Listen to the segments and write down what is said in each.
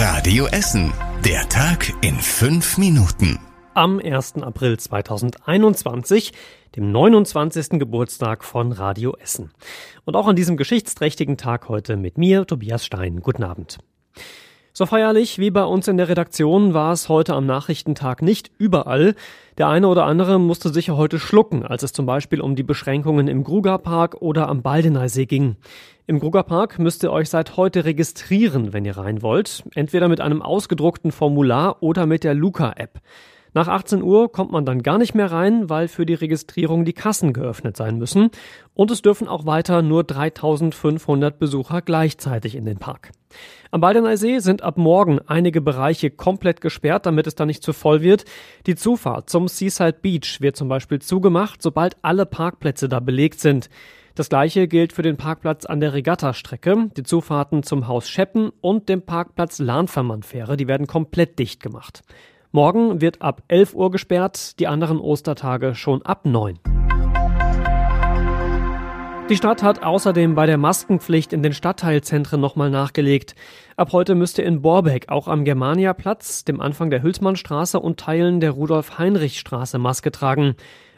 Radio Essen. Der Tag in fünf Minuten. Am 1. April 2021, dem 29. Geburtstag von Radio Essen. Und auch an diesem geschichtsträchtigen Tag heute mit mir, Tobias Stein. Guten Abend. So feierlich wie bei uns in der Redaktion war es heute am Nachrichtentag nicht überall. Der eine oder andere musste sicher heute schlucken, als es zum Beispiel um die Beschränkungen im Grugerpark oder am Baldeneysee ging. Im Grugerpark müsst ihr euch seit heute registrieren, wenn ihr rein wollt. Entweder mit einem ausgedruckten Formular oder mit der Luca-App. Nach 18 Uhr kommt man dann gar nicht mehr rein, weil für die Registrierung die Kassen geöffnet sein müssen. Und es dürfen auch weiter nur 3500 Besucher gleichzeitig in den Park. Am Baldeneysee sind ab morgen einige Bereiche komplett gesperrt, damit es da nicht zu voll wird. Die Zufahrt zum Seaside Beach wird zum Beispiel zugemacht, sobald alle Parkplätze da belegt sind. Das gleiche gilt für den Parkplatz an der Regattastrecke, die Zufahrten zum Haus Scheppen und dem Parkplatz Lahnvermannfähre, die werden komplett dicht gemacht. Morgen wird ab 11 Uhr gesperrt, die anderen Ostertage schon ab 9. Die Stadt hat außerdem bei der Maskenpflicht in den Stadtteilzentren nochmal nachgelegt. Ab heute müsste in Borbeck auch am Germaniaplatz, dem Anfang der Hülsmannstraße und Teilen der Rudolf-Heinrich-Straße Maske tragen.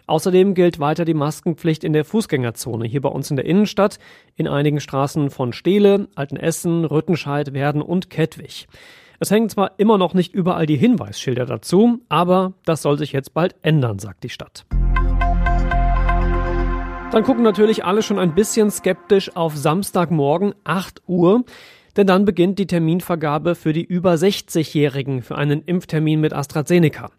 Außerdem gilt weiter die Maskenpflicht in der Fußgängerzone hier bei uns in der Innenstadt, in einigen Straßen von Steele, Altenessen, Rüttenscheid, Werden und Kettwig. Es hängen zwar immer noch nicht überall die Hinweisschilder dazu, aber das soll sich jetzt bald ändern, sagt die Stadt. Dann gucken natürlich alle schon ein bisschen skeptisch auf Samstagmorgen 8 Uhr, denn dann beginnt die Terminvergabe für die über 60-Jährigen für einen Impftermin mit AstraZeneca.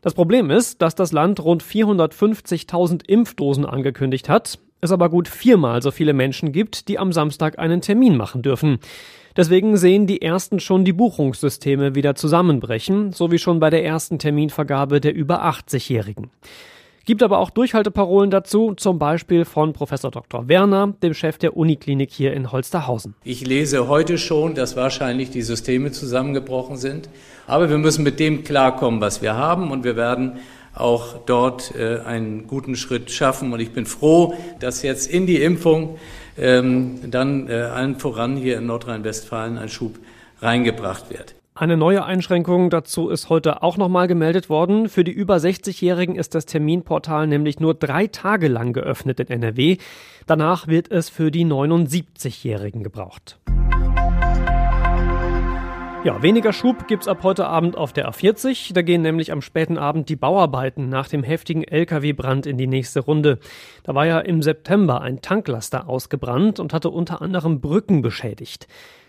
Das Problem ist, dass das Land rund 450.000 Impfdosen angekündigt hat, es aber gut viermal so viele Menschen gibt, die am Samstag einen Termin machen dürfen. Deswegen sehen die ersten schon die Buchungssysteme wieder zusammenbrechen, so wie schon bei der ersten Terminvergabe der über 80-Jährigen. Gibt aber auch Durchhalteparolen dazu, zum Beispiel von Professor Dr. Werner, dem Chef der Uniklinik hier in Holsterhausen. Ich lese heute schon, dass wahrscheinlich die Systeme zusammengebrochen sind. Aber wir müssen mit dem klarkommen, was wir haben. Und wir werden auch dort äh, einen guten Schritt schaffen. Und ich bin froh, dass jetzt in die Impfung ähm, dann äh, allen voran hier in Nordrhein-Westfalen ein Schub reingebracht wird. Eine neue Einschränkung dazu ist heute auch nochmal gemeldet worden. Für die über 60-Jährigen ist das Terminportal nämlich nur drei Tage lang geöffnet in NRW. Danach wird es für die 79-Jährigen gebraucht. Ja, weniger Schub gibt's ab heute Abend auf der A40. Da gehen nämlich am späten Abend die Bauarbeiten nach dem heftigen Lkw-Brand in die nächste Runde. Da war ja im September ein Tanklaster ausgebrannt und hatte unter anderem Brücken beschädigt.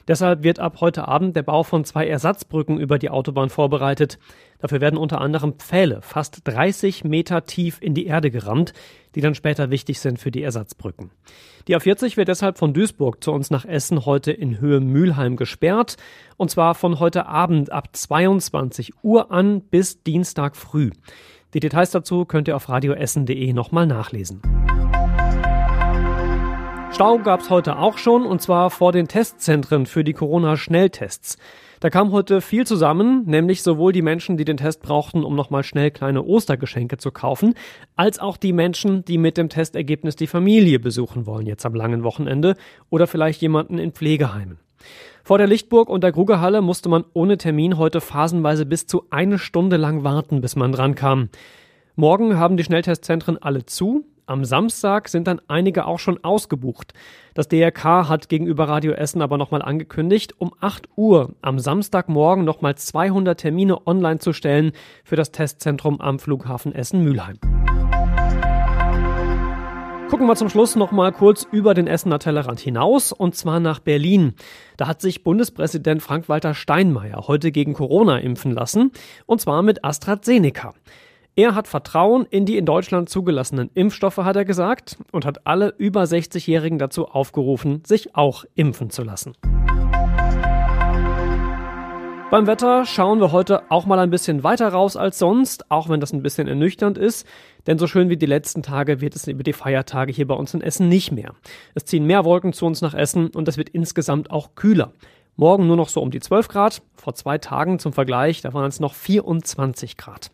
Deshalb wird ab heute Abend der Bau von zwei Ersatzbrücken über die Autobahn vorbereitet. Dafür werden unter anderem Pfähle fast 30 Meter tief in die Erde gerammt, die dann später wichtig sind für die Ersatzbrücken. Die A40 wird deshalb von Duisburg zu uns nach Essen heute in Höhe Mülheim gesperrt. Und zwar von heute Abend ab 22 Uhr an bis Dienstag früh. Die Details dazu könnt ihr auf radioessen.de nochmal nachlesen. Stau gab es heute auch schon, und zwar vor den Testzentren für die Corona-Schnelltests. Da kam heute viel zusammen, nämlich sowohl die Menschen, die den Test brauchten, um nochmal schnell kleine Ostergeschenke zu kaufen, als auch die Menschen, die mit dem Testergebnis die Familie besuchen wollen jetzt am langen Wochenende oder vielleicht jemanden in Pflegeheimen. Vor der Lichtburg und der Grugerhalle musste man ohne Termin heute phasenweise bis zu eine Stunde lang warten, bis man dran kam. Morgen haben die Schnelltestzentren alle zu. Am Samstag sind dann einige auch schon ausgebucht. Das DRK hat gegenüber Radio Essen aber nochmal angekündigt, um 8 Uhr am Samstagmorgen nochmal 200 Termine online zu stellen für das Testzentrum am Flughafen Essen-Mülheim. Gucken wir zum Schluss noch mal kurz über den Essener Tellerrand hinaus und zwar nach Berlin. Da hat sich Bundespräsident Frank-Walter Steinmeier heute gegen Corona impfen lassen und zwar mit AstraZeneca. Er hat Vertrauen in die in Deutschland zugelassenen Impfstoffe, hat er gesagt, und hat alle über 60-Jährigen dazu aufgerufen, sich auch impfen zu lassen. Beim Wetter schauen wir heute auch mal ein bisschen weiter raus als sonst, auch wenn das ein bisschen ernüchternd ist. Denn so schön wie die letzten Tage wird es über die Feiertage hier bei uns in Essen nicht mehr. Es ziehen mehr Wolken zu uns nach Essen und es wird insgesamt auch kühler. Morgen nur noch so um die 12 Grad. Vor zwei Tagen zum Vergleich, da waren es noch 24 Grad.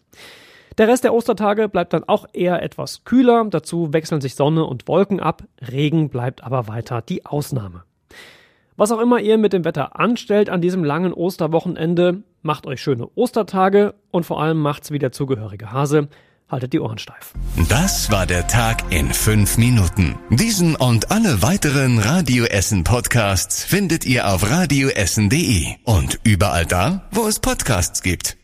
Der Rest der Ostertage bleibt dann auch eher etwas kühler. Dazu wechseln sich Sonne und Wolken ab. Regen bleibt aber weiter die Ausnahme. Was auch immer ihr mit dem Wetter anstellt an diesem langen Osterwochenende, macht euch schöne Ostertage und vor allem macht's wie der zugehörige Hase. Haltet die Ohren steif. Das war der Tag in fünf Minuten. Diesen und alle weiteren Radio Essen Podcasts findet ihr auf radioessen.de und überall da, wo es Podcasts gibt.